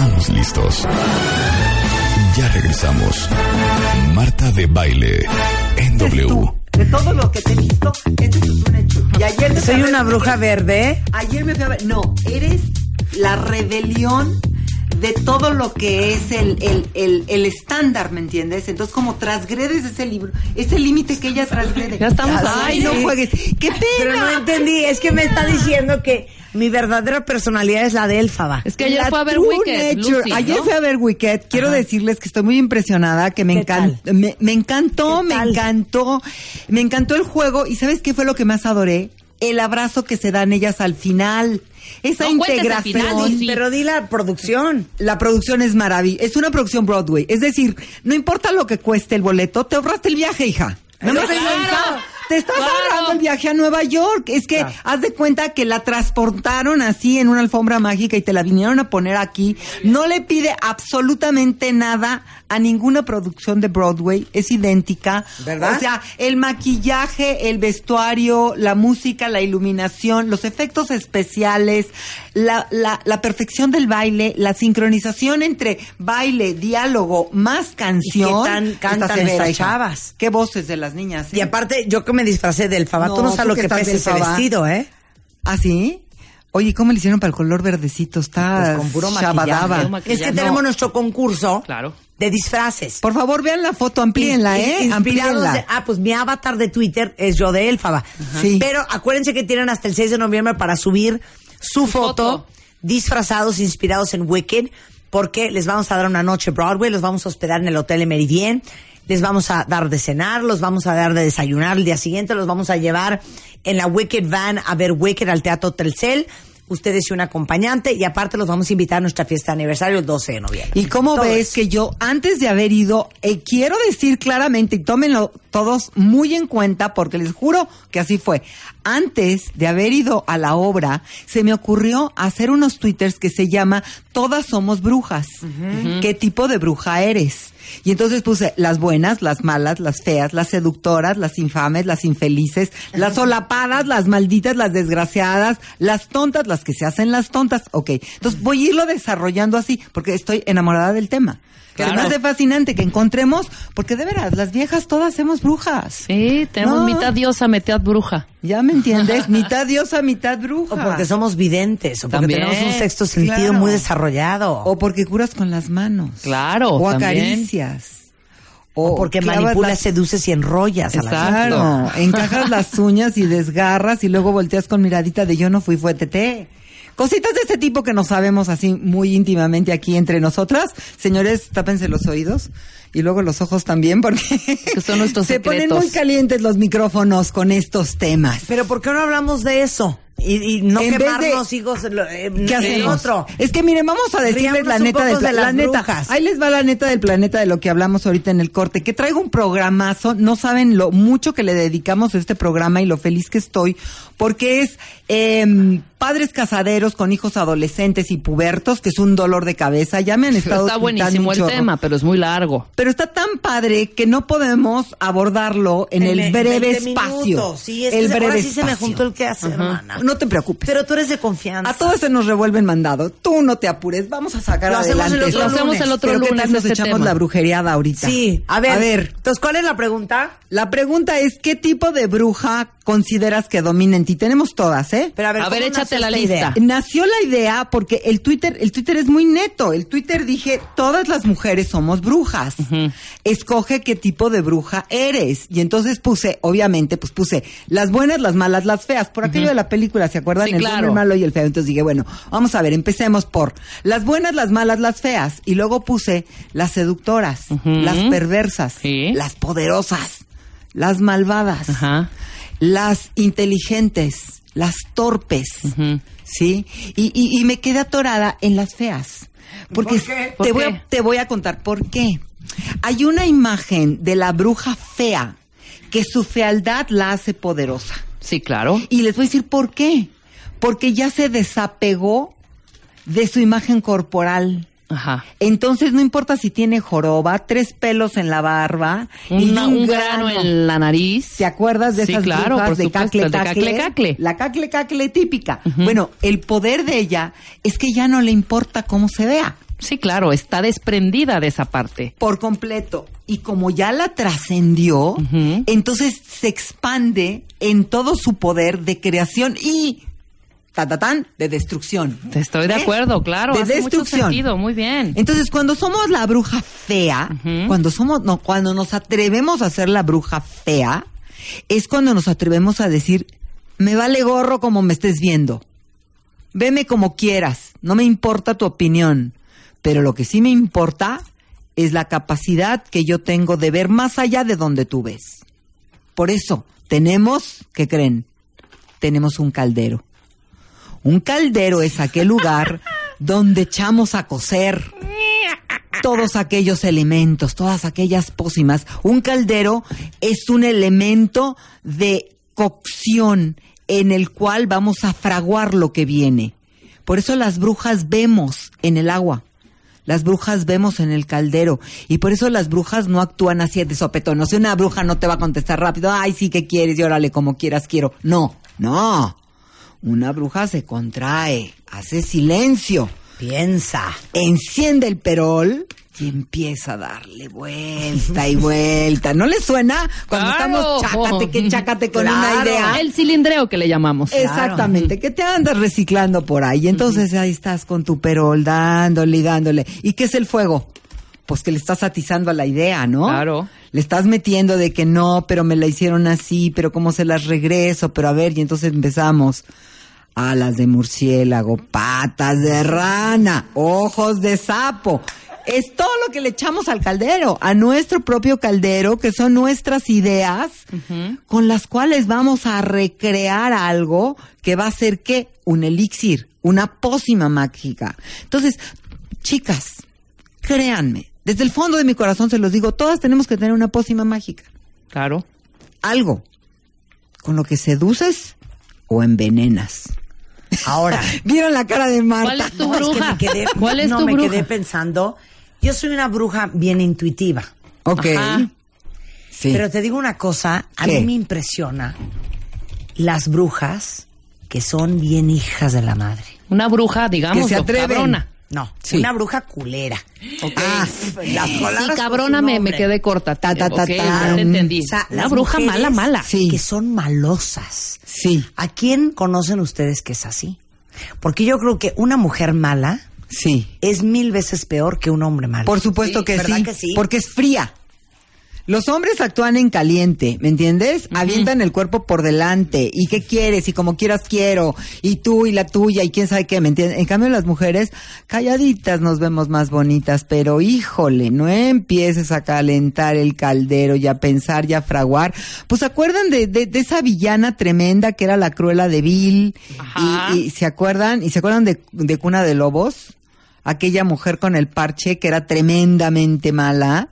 Estamos listos. Ya regresamos. Marta de baile en W. De todo lo que te he visto, este es un hecho. Y ayer me fui Soy una bruja verde. Ayer me fui a ver. No, eres la rebelión de todo lo que es el, el, el, el estándar, ¿me entiendes? Entonces, como transgredes ese libro, ese límite que ella transgrede. Ya estamos Ay, no juegues. ¡Qué pena! Pero no entendí. Es que me está diciendo que mi verdadera personalidad es la de Elfaba. Es que ayer La fue a ver Wicked. Lucy, Ayer ¿no? fui a ver Wicked. Quiero Ajá. decirles que estoy muy impresionada, que me, ¿Qué encan- me, me encantó, ¿Qué me encantó, me encantó el juego. ¿Y sabes qué fue lo que más adoré? El abrazo que se dan ellas al final. Esa No integración. final. Pero di la producción. La producción es maravillosa. Es una producción Broadway. Es decir, no importa lo que cueste el boleto, te ahorraste el viaje, hija. No me Claro. Te estás ahorrando el viaje a Nueva York. Es que haz de cuenta que la transportaron así en una alfombra mágica y te la vinieron a poner aquí. No le pide absolutamente nada a ninguna producción de Broadway. Es idéntica. ¿Verdad? O sea, el maquillaje, el vestuario, la música, la iluminación, los efectos especiales, la, la, la perfección del baile, la sincronización entre baile, diálogo, más canción. ¿Y qué tan cantan estas chavas? Qué voces de las niñas. ¿eh? Y aparte, yo que me disfracé del Faba, tú no sabes lo que que pesa ese vestido, ¿eh? ¿Ah, sí? Oye, ¿cómo le hicieron para el color verdecito? Está Pues con puro maquillaje. maquillaje. Es que No. tenemos nuestro concurso Claro. de disfraces. Por favor, vean la foto, amplíenla, In- ¿eh? Amplíenla. de- ah, pues mi avatar de Twitter es yo de Elfaba. Sí. Pero acuérdense que tienen hasta el 6 de noviembre para subir su, foto, foto. disfrazados, inspirados en Wicked, porque les vamos a dar una noche Broadway, los vamos a hospedar en el Hotel Meridien, les vamos a dar de cenar, los vamos a dar de desayunar el día siguiente, los vamos a llevar en la Wicked Van a ver Wicked al Teatro Telcel. Ustedes y un acompañante, y aparte los vamos a invitar a nuestra fiesta de aniversario el 12 de noviembre. Y cómo Todo ves eso. que yo, antes de haber ido, eh, quiero decir claramente, y tómenlo todos muy en cuenta, porque les juro que así fue. Antes de haber ido a la obra, se me ocurrió hacer unos twitters que se llama Todas somos brujas. ¿Qué tipo de bruja eres? Y entonces puse las buenas, las malas, las feas, las seductoras, las infames, las infelices, las solapadas, las malditas, las desgraciadas, las tontas, las que se hacen las tontas. Ok, entonces voy a irlo desarrollando así, porque estoy enamorada del tema. Claro. Se me hace fascinante que encontremos, porque de veras, las viejas todas somos brujas. Sí, tenemos No. mitad diosa, mitad bruja. ¿Ya me entiendes? mitad diosa, mitad bruja. O porque somos videntes, o porque También, tenemos un sexto sentido claro. muy desarrollado. O porque curas con las manos. Claro, O también. acaricias. O porque manipulas, las- seduces y enrollas a la. Claro, encajas las uñas y desgarras y luego volteas con miradita de yo no fui, fue tete. Cositas de este tipo que no sabemos así muy íntimamente aquí entre nosotras. Señores, tápense los oídos y luego los ojos también porque Que son nuestros se ponen muy calientes los micrófonos con estos temas. Pero ¿por qué no hablamos de eso? Y, y no En de- quemarnos, hijos, eh, ¿Qué hacemos? otro. Es que miren, vamos a decirles la neta del de la neta. brujas. Ahí les va la neta del planeta de lo que hablamos ahorita en el corte. Que traigo un programazo. No saben lo mucho que le dedicamos a este programa y lo feliz que estoy porque es em, padres casaderos con hijos adolescentes y pubertos, que es un dolor de cabeza. Ya me han estado Está buenísimo el chorro. tema, pero es muy largo. Pero está tan padre que no podemos abordarlo en, el ve- breve 20 espacio. minutos. Sí, es el que breve ahora sí se me espacio. juntó el que hacer, hermana. No te preocupes. Pero tú eres de confianza. A todos se nos revuelven mandado. Tú no te apures. Vamos a sacar Lo hacemos adelante. el otro Lo hacemos el otro Pero ¿qué lunes tal nos este echamos tema? la brujeriada ahorita? Sí, a ver. A ver, Entonces, ¿cuál es la pregunta? la pregunta es, ¿qué tipo de bruja consideras que domina en ti? Tenemos todas, ¿eh? Pero a ver, A ver, ¿cómo échate la lista. idea? Nació la idea porque el Twitter, el Twitter es muy neto. El Twitter dije, todas las mujeres somos brujas. Escoge qué tipo de bruja eres. Y entonces puse, obviamente, pues puse las buenas, las malas, las feas. Por aquello de la película, ¿se acuerdan? Sí, el claro. bueno, el malo y el feo. Entonces dije, bueno, vamos a ver, empecemos por las buenas, las malas, las feas. Y luego puse las seductoras, las perversas, Sí. las poderosas, las malvadas las inteligentes, las torpes. ¿sí? Y, y- y me quedé atorada en las feas. Porque ¿Por qué? Te, ¿Por voy qué? A, te voy a contar por qué. Hay una imagen de la bruja fea que su fealdad la hace poderosa. Sí, claro. Y les voy a decir por qué. Porque ya se desapegó de su imagen corporal. Ajá. Entonces no importa si tiene joroba, tres pelos en la barba, y Una- un grano en la nariz. ¿Te acuerdas de Sí, esas claro, por de supuesto, cacle, de cacle? cacle, cacle. La cacle cacle típica. Bueno, el poder de ella es que ya no le importa cómo se vea Sí, claro, está desprendida de esa parte. por completo. Y como ya la trascendió, entonces se expande en todo su poder de creación y tatatán de destrucción. Estoy de ¿Eh? acuerdo, claro. De hace mucho destrucción. sentido, muy bien. Entonces, cuando somos la bruja fea, cuando somos, no, cuando nos atrevemos a ser la bruja fea, es cuando nos atrevemos a decir, me vale gorro como me estés viendo. Veme como quieras, no me importa tu opinión. Pero lo que sí me importa es la capacidad que yo tengo de ver más allá de donde tú ves. Por eso, tenemos, ¿qué creen? Tenemos un caldero. Un caldero es aquel lugar donde echamos a cocer todos aquellos elementos, todas aquellas pócimas. Un caldero es un elemento de cocción en el cual vamos a fraguar lo que viene. Por eso las brujas vemos en el agua. Las brujas vemos en el caldero y por eso las brujas no actúan así de sopetón. No sé, una bruja no te va a contestar rápido, ay, sí que quieres y órale como quieras quiero. No, no. Una bruja se contrae, hace silencio, Piensa. enciende el perol y empieza a darle vuelta y vuelta. ¿No le suena cuando Claro. estamos chácate que chácate con una Claro. idea? El cilindreo que le llamamos. Exactamente, que te andas reciclando por ahí. Entonces ahí estás con tu perol dándole y dándole. ¿Y qué es el fuego? Pues que le estás atizando a la idea, ¿no? Claro. Le estás metiendo de que no, pero me la hicieron así, pero cómo se las regreso, pero a ver, y entonces empezamos. Alas de murciélago, patas de rana, ojos de sapo. Es todo lo que le echamos al caldero, a nuestro propio caldero, que son nuestras ideas, con las cuales vamos a recrear algo que va a ser que un elixir, una pócima mágica. Entonces, chicas, créanme, desde el fondo de mi corazón se los digo, todas tenemos que tener una pócima mágica. Claro. Algo con lo que seduces o envenenas. Ahora. ¿Vieron la cara de Marta? ¿Cuál es tu No, es que bruja? me quedé, ¿Cuál es no, tu me bruja? quedé pensando. Yo soy una bruja bien intuitiva. Ok. Sí. Pero te digo una cosa, a ¿Qué? mí me impresiona las brujas que son bien hijas de la madre. Una bruja, digamos, Que se atreven. cabrona. No, Sí. una bruja culera. Ah, las Sí, cabrona me, me quedé corta. Ta, ta, ta, Ok, ya tan. te entendí. O sea, Una bruja mala, mala. Sí. Que son malosas. sí, ¿A quién conocen ustedes que es así? Porque yo creo que una mujer mala sí. es mil veces peor que un hombre malo. Por supuesto Sí, que, ¿verdad sí, que sí? Porque es fría. Los hombres actúan en caliente, ¿me entiendes? Avientan el cuerpo por delante. ¿Y qué quieres? Y como quieras quiero. Y tú y la tuya y quién sabe qué, ¿me entiendes? En cambio las mujeres, calladitas nos vemos más bonitas, pero híjole, no empieces a calentar el caldero y a pensar y a fraguar. Pues ¿se acuerdan de, de, de esa villana tremenda que era la cruela de Bill? Y, y ¿se acuerdan? ¿Y se acuerdan de, de Cuna de Lobos? aquella mujer con el parche que era tremendamente mala.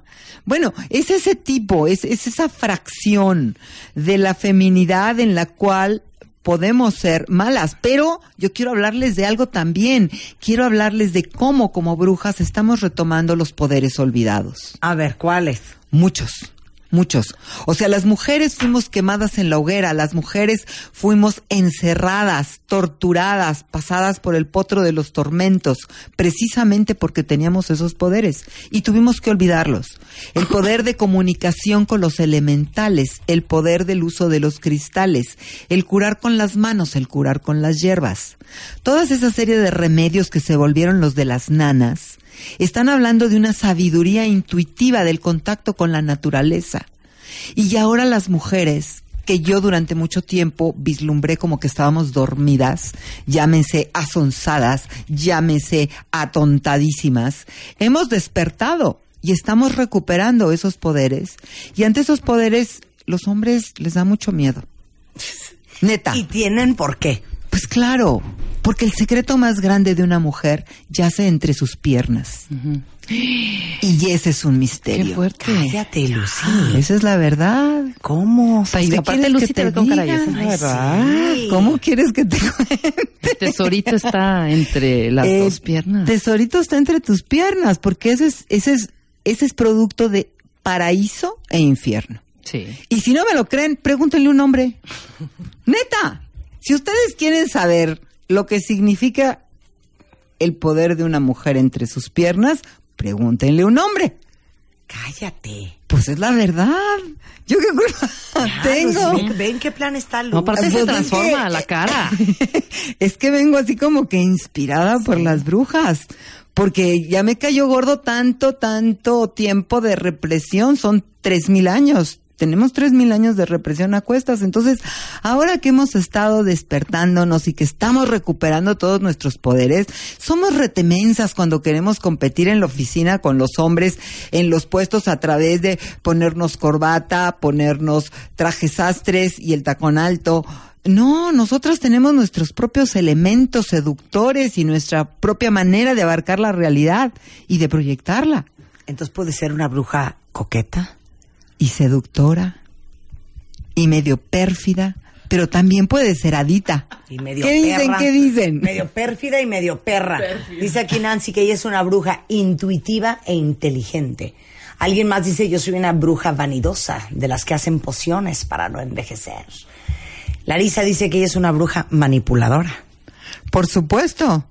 Bueno, es ese tipo, es, es esa fracción de la feminidad en la cual podemos ser malas, pero yo quiero hablarles de algo también. Quiero hablarles de cómo como brujas estamos retomando los poderes olvidados. A ver, ¿cuáles? Muchos, muchos. O sea, las mujeres fuimos quemadas en la hoguera, las mujeres fuimos encerradas, torturadas, pasadas por el potro de los tormentos, precisamente porque teníamos esos poderes y tuvimos que olvidarlos. El poder de comunicación con los elementales, el poder del uso de los cristales, el curar con las manos, el curar con las hierbas. Todas esa serie de remedios que se volvieron los de las nanas, están hablando de una sabiduría intuitiva del contacto con la naturaleza. Y ahora las mujeres, que yo durante mucho tiempo vislumbré como que estábamos dormidas, llámense asonzadas, llámense atontadísimas, hemos despertado y estamos recuperando esos poderes. Y ante esos poderes, los hombres les da mucho miedo. Neta. Y tienen por qué. Pues claro, Porque el secreto más grande de una mujer yace entre sus piernas. Y ese es un Qué misterio. fuerte. Cállate, Lucy. Esa es la verdad. ¿Cómo? sea, y ¿Qué aparte Lucy te ve con cara, es la verdad. sí. ¿Cómo quieres que te cuente? El tesorito está entre las Eh, dos piernas. Tesorito está entre tus piernas, porque ese es, ese es, ese es producto de paraíso e infierno. Sí. Y si no me lo creen, pregúntenle un hombre. Neta, si ustedes quieren saber lo que significa el poder de una mujer entre sus piernas, pregúntenle un hombre. Cállate. Pues es la verdad. Yo qué culpa Ya, tengo. Ven, ven qué plan está Lucy. No, aparte Pues se es transforma que- la cara. es que vengo así como que inspirada por las brujas. Porque ya me cayó gordo tanto, tanto tiempo de represión. Son tres mil años. Tenemos tres mil años de represión a cuestas. Entonces, ahora que hemos estado despertándonos y que estamos recuperando todos nuestros poderes, somos retemensas cuando queremos competir en la oficina con los hombres en los puestos a través de ponernos corbata, ponernos trajes sastres y el tacón alto. No, nosotros tenemos nuestros propios elementos seductores y nuestra propia manera de abarcar la realidad y de proyectarla. Entonces puede ser una bruja coqueta. Y seductora. Y medio pérfida. Pero también puede ser adita. Y medio ¿Qué dicen? perra. ¿Qué dicen? Medio pérfida y medio perra. Dice aquí Nancy que ella es una bruja intuitiva e inteligente. Alguien más dice, yo soy una bruja vanidosa, de las que hacen pociones para no envejecer. Larisa dice que ella es una bruja manipuladora. Por supuesto.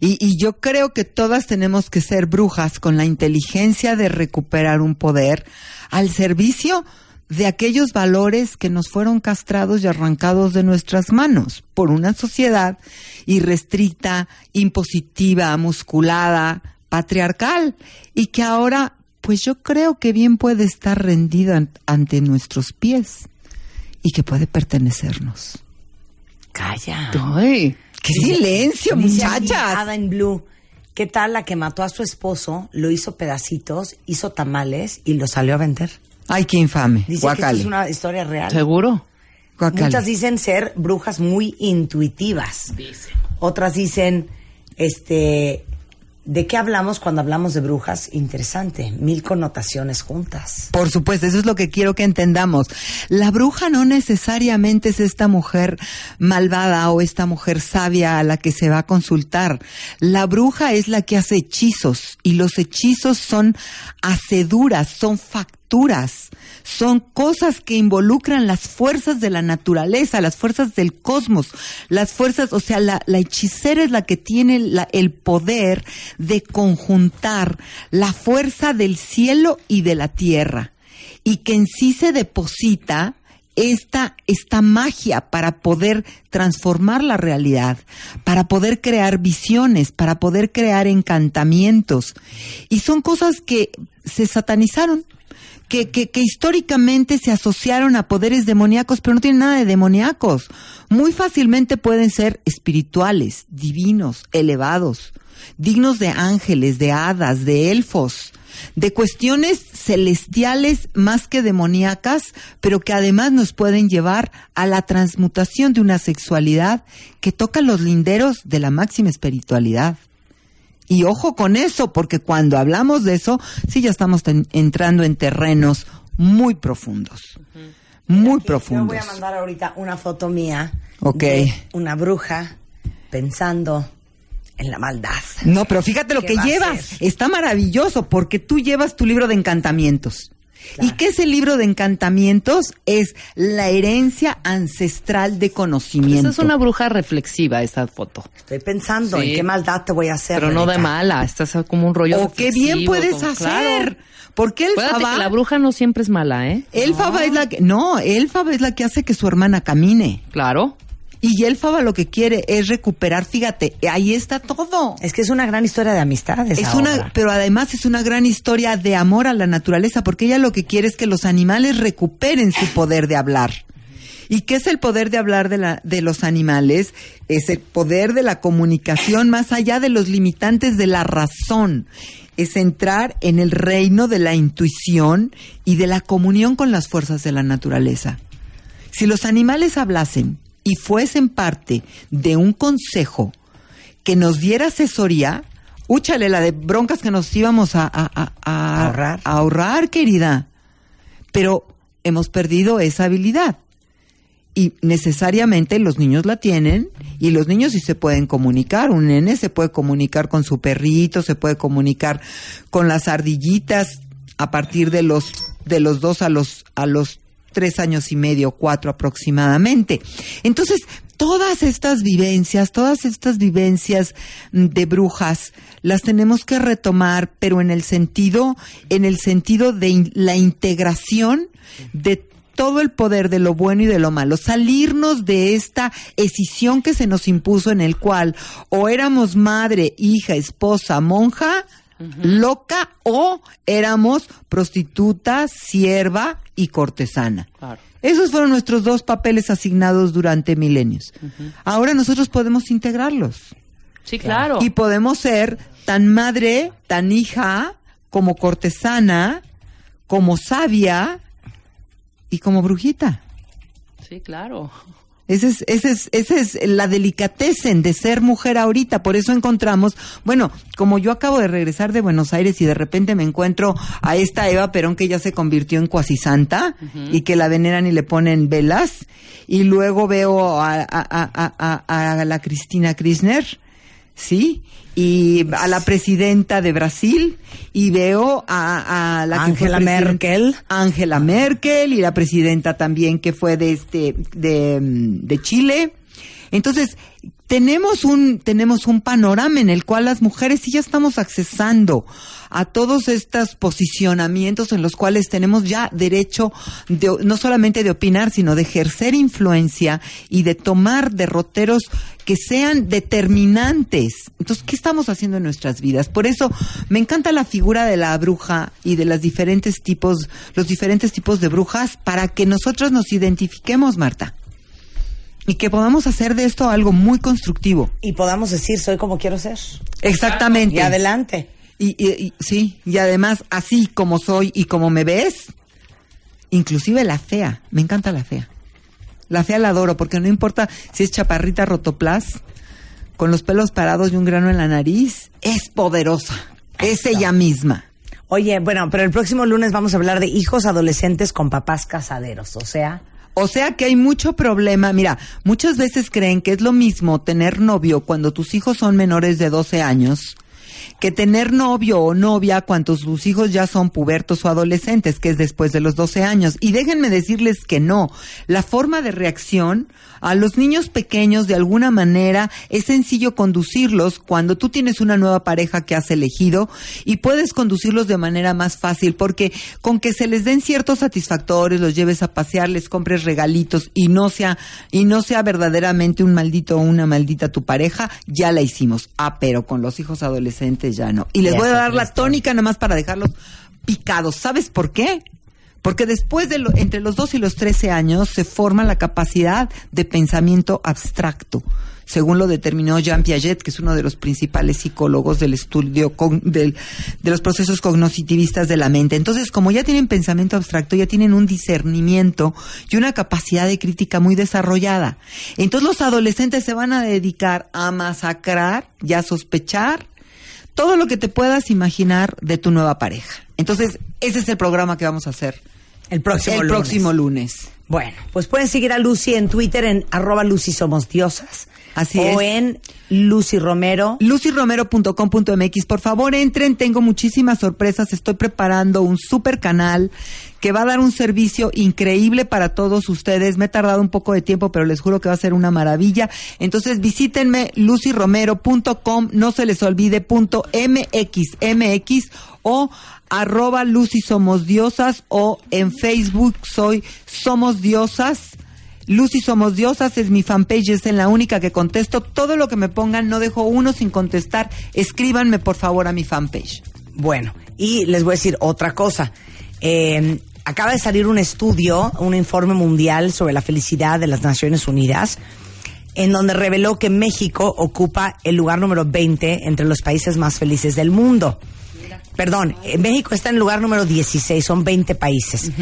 Y, y yo creo que todas tenemos que ser brujas con la inteligencia de recuperar un poder al servicio de aquellos valores que nos fueron castrados y arrancados de nuestras manos por una sociedad irrestricta, impositiva, musculada, patriarcal y que ahora pues yo creo que bien puede estar rendida an- ante nuestros pies y que puede pertenecernos. Calla. Ay. ¡Qué silencio, muchachas! Ada en Blue. ¿Qué tal la que mató a su esposo, lo hizo pedacitos, hizo tamales y lo salió a vender? Ay, qué infame. Dice que Guacale. esto es una historia real. ¿Seguro? Guacale. Muchas dicen ser brujas muy intuitivas. Otras dicen, este, ¿de qué hablamos cuando hablamos de brujas? Interesante, mil connotaciones juntas. Por supuesto, eso es lo que quiero que entendamos. La bruja no necesariamente es esta mujer malvada o esta mujer sabia a la que se va a consultar. La bruja es la que hace hechizos y los hechizos son haceduras, son son cosas que involucran las fuerzas de la naturaleza, las fuerzas del cosmos, las fuerzas, o sea, la, hechicera es la que tiene el poder de conjuntar la fuerza del cielo y de la tierra. Y que en sí se deposita esta, esta magia para poder transformar la realidad, para poder crear visiones, para poder crear encantamientos. Y son cosas que se satanizaron, que, que, que históricamente se asociaron a poderes demoníacos, pero no tienen nada de demoníacos. Muy fácilmente pueden ser espirituales, divinos, elevados, dignos de ángeles, de hadas, de elfos, de cuestiones celestiales más que demoníacas, pero que además nos pueden llevar a la transmutación de una sexualidad que toca los linderos de la máxima espiritualidad. Y ojo con eso, porque cuando hablamos de eso, sí ya estamos entrando en terrenos muy profundos. Muy Aquí, profundos. Yo voy a mandar ahorita una foto mía Ok. de una bruja pensando en la maldad. No, pero fíjate lo ¿Qué que llevas. Está maravilloso porque tú llevas tu libro de encantamientos. ¿Y qué es el libro de encantamientos? Es la herencia ancestral de conocimiento. Esa es una bruja reflexiva, esa foto. Estoy pensando Sí. en qué maldad te voy a hacer. Pero no de mala, estás como un rollo O qué bien puedes como- hacer. Claro. Porque el Acuérdate que la bruja no siempre es mala, ¿eh? Elfaba es la que, no, Elfaba es la que hace que su hermana camine. Claro. Y Elfaba lo que quiere es recuperar, fíjate, ahí está todo. Es que es una gran historia de amistades. Es una, obra. pero además es una gran historia de amor a la naturaleza, porque ella lo que quiere es que los animales recuperen su poder de hablar. ¿Y qué es el poder de hablar de, la, de los animales? Es el poder de la comunicación más allá de los limitantes de la razón. Es entrar en el reino de la intuición y de la comunión con las fuerzas de la naturaleza. Si los animales hablasen y fuesen parte de un consejo que nos diera asesoría, úchale la de broncas que nos íbamos a, a- a- Ahorrar. a ahorrar, querida. Pero hemos perdido esa habilidad. Y necesariamente los niños la tienen y los niños sí se pueden comunicar. Un nene se puede comunicar con su perrito, se puede comunicar con las ardillitas a partir de los de los dos a los a los tres años y medio, cuatro aproximadamente. Entonces, todas estas vivencias, todas estas vivencias mm, de brujas, las tenemos que retomar, pero en el sentido, en el sentido de la integración de todo el poder de lo bueno y de lo malo, salirnos de esta escisión que se nos impuso en el cual o éramos madre, hija, esposa, monja, loca o éramos prostituta, sierva y cortesana. Claro. Esos fueron nuestros dos papeles asignados durante milenios. Ahora nosotros podemos integrarlos Sí, claro. y podemos ser tan madre, tan hija, como cortesana, como sabia y como brujita. Sí, claro. Esa es, esa es, esa es la delicatecen de ser mujer ahorita. Por eso encontramos, bueno, como yo acabo de regresar de Buenos Aires y de repente me encuentro a esta Eva Perón que ya se convirtió en cuasi santa y que la veneran y le ponen velas. Y luego veo a, a, a, a, la Cristina Kirchner, ¿sí? Y a la presidenta de Brasil y veo a, a la Angela Merkel. Angela Merkel y la presidenta también que fue de este de, de Chile. Entonces, tenemos un tenemos un panorama en el cual las mujeres sí ya estamos accesando a todos estos posicionamientos en los cuales tenemos ya derecho de, no solamente de opinar, sino de ejercer influencia y de tomar derroteros que sean determinantes. Entonces, ¿qué estamos haciendo en nuestras vidas? Por eso me encanta la figura de la bruja y de las diferentes tipos, los diferentes tipos de brujas para que nosotros nos identifiquemos, Marta. Y que podamos hacer de esto algo muy constructivo. Y podamos decir, soy como quiero ser. Exactamente. Y adelante. Y, y- y- sí, y además, así como soy y como me ves, inclusive la fea, me encanta la fea. La fea la adoro porque no importa si es chaparrita rotoplas, con los pelos parados y un grano en la nariz, es poderosa. Es ella misma. Oye, bueno, pero el próximo lunes vamos a hablar de hijos adolescentes con papás casaderos. O sea, O sea que hay mucho problema. Mira, muchas veces creen que es lo mismo tener novio cuando tus hijos son menores de 12 años que tener novio o novia cuando tus hijos ya son pubertos o adolescentes, que es después de los 12 años. Y déjenme decirles que no. La forma de reacción a los niños pequeños, de alguna manera, es sencillo conducirlos cuando tú tienes una nueva pareja que has elegido y puedes conducirlos de manera más fácil, porque con que se les den ciertos satisfactores, los lleves a pasear, les compres regalitos y no sea, y no sea verdaderamente un maldito o una maldita tu pareja, ya la hicimos. Ah, pero con los hijos adolescentes Y les Ya voy a dar la tónica nada más para dejarlos picados. ¿Sabes por qué? Porque después de lo- entre los 2 y los 13 años se forma la capacidad de pensamiento abstracto, según lo determinó Jean Piaget, que es uno de los principales psicólogos del estudio con- del- de los procesos cognoscitivistas de la mente. Entonces, como ya tienen pensamiento abstracto, ya tienen un discernimiento y una capacidad de crítica muy desarrollada. Entonces, los adolescentes se van a dedicar a masacrar y a sospechar todo lo que te puedas imaginar de tu nueva pareja. Entonces, ese es el programa que vamos a hacer el próximo el lunes. próximo lunes. Bueno, pues pueden seguir a Lucy en Twitter en arroba Lucy Somos Diosas. Así o es. en Lucy Romero. lucyromero.com.mx. Por favor, entren, tengo muchísimas sorpresas. Estoy preparando un super canal que va a dar un servicio increíble para todos ustedes. Me he tardado un poco de tiempo, pero les juro que va a ser una maravilla. Entonces, visítenme lucyromero.com, no se les olvide punto MX, MX o arroba Lucy Somos Diosas o en Facebook soy Somos Diosas. Lucy Somos Diosas es mi fanpage, es la única que contesto. Todo lo que me pongan, no dejo uno sin contestar. Escríbanme por favor a mi fanpage. Bueno, y les voy a decir otra cosa. Eh, acaba de salir un estudio, un informe mundial sobre la felicidad de las Naciones Unidas, en donde reveló que México ocupa el lugar número 20 entre los países más felices del mundo. Perdón, eh, México está en el lugar número 16, son 20 países.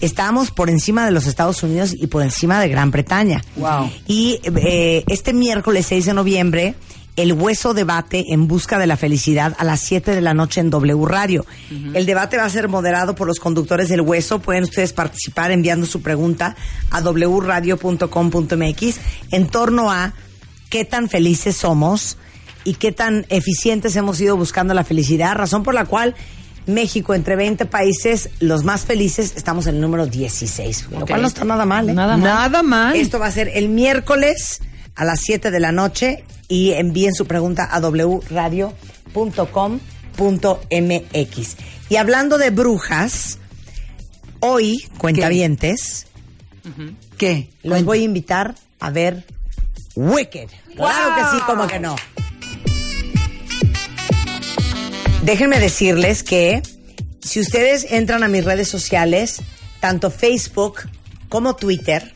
Estamos por encima de los Estados Unidos y por encima de Gran Bretaña. Wow. Y eh, este miércoles 6 de noviembre el hueso debate en busca de la felicidad a las 7 de la noche en W Radio. El debate va a ser moderado por los conductores del hueso. Pueden ustedes participar enviando su pregunta a wradio.com.mx en torno a qué tan felices somos y qué tan eficientes hemos ido buscando la felicidad, razón por la cual México, entre 20 países, los más felices, estamos en el número 16, lo cual no está nada mal. ¿eh? Nada mal. Nada mal. Esto va a ser el miércoles a las 7 de la noche y envíen su pregunta a wradio.com.mx. Y hablando de brujas, hoy, cuentavientes, ¿Qué? los voy a invitar a ver Wicked. Claro que sí, como que no. Déjenme decirles que si ustedes entran a mis redes sociales, tanto Facebook como Twitter,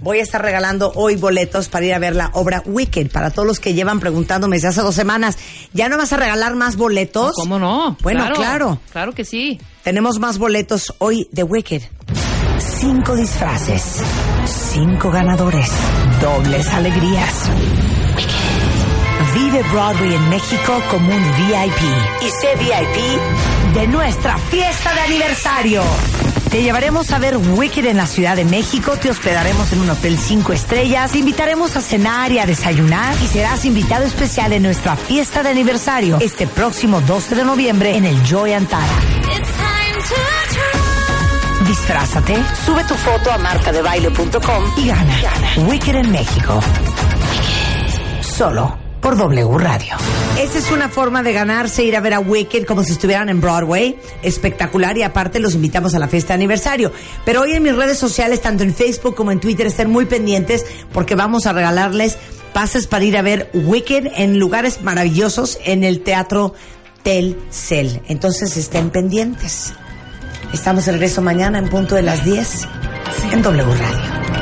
voy a estar regalando hoy boletos para ir a ver la obra Wicked. Para todos los que llevan preguntándome desde hace dos semanas, ¿ya no vas a regalar más boletos? ¿Cómo no? Bueno, claro. Claro que sí. Tenemos más boletos hoy de Wicked. Cinco disfraces, cinco ganadores, dobles alegrías. Vive Broadway en México como un VIP y sé VIP de nuestra fiesta de aniversario. Te llevaremos a ver Wicked en la Ciudad de México, te hospedaremos en un hotel cinco estrellas, te invitaremos a cenar y a desayunar y serás invitado especial en nuestra fiesta de aniversario este próximo 12 de noviembre en el Joy Antara. Disfrázate, sube tu foto a martadebaile.com y gana. Wicked en México. Solo por W Radio. Esa es una forma de ganarse, ir a ver a Wicked como si estuvieran en Broadway. Espectacular y aparte los invitamos a la fiesta de aniversario. Pero hoy en mis redes sociales, tanto en Facebook como en Twitter, estén muy pendientes porque vamos a regalarles pases para ir a ver Wicked en lugares maravillosos en el Teatro Telcel. Entonces estén pendientes. Estamos de regreso mañana en punto de las 10 en W Radio.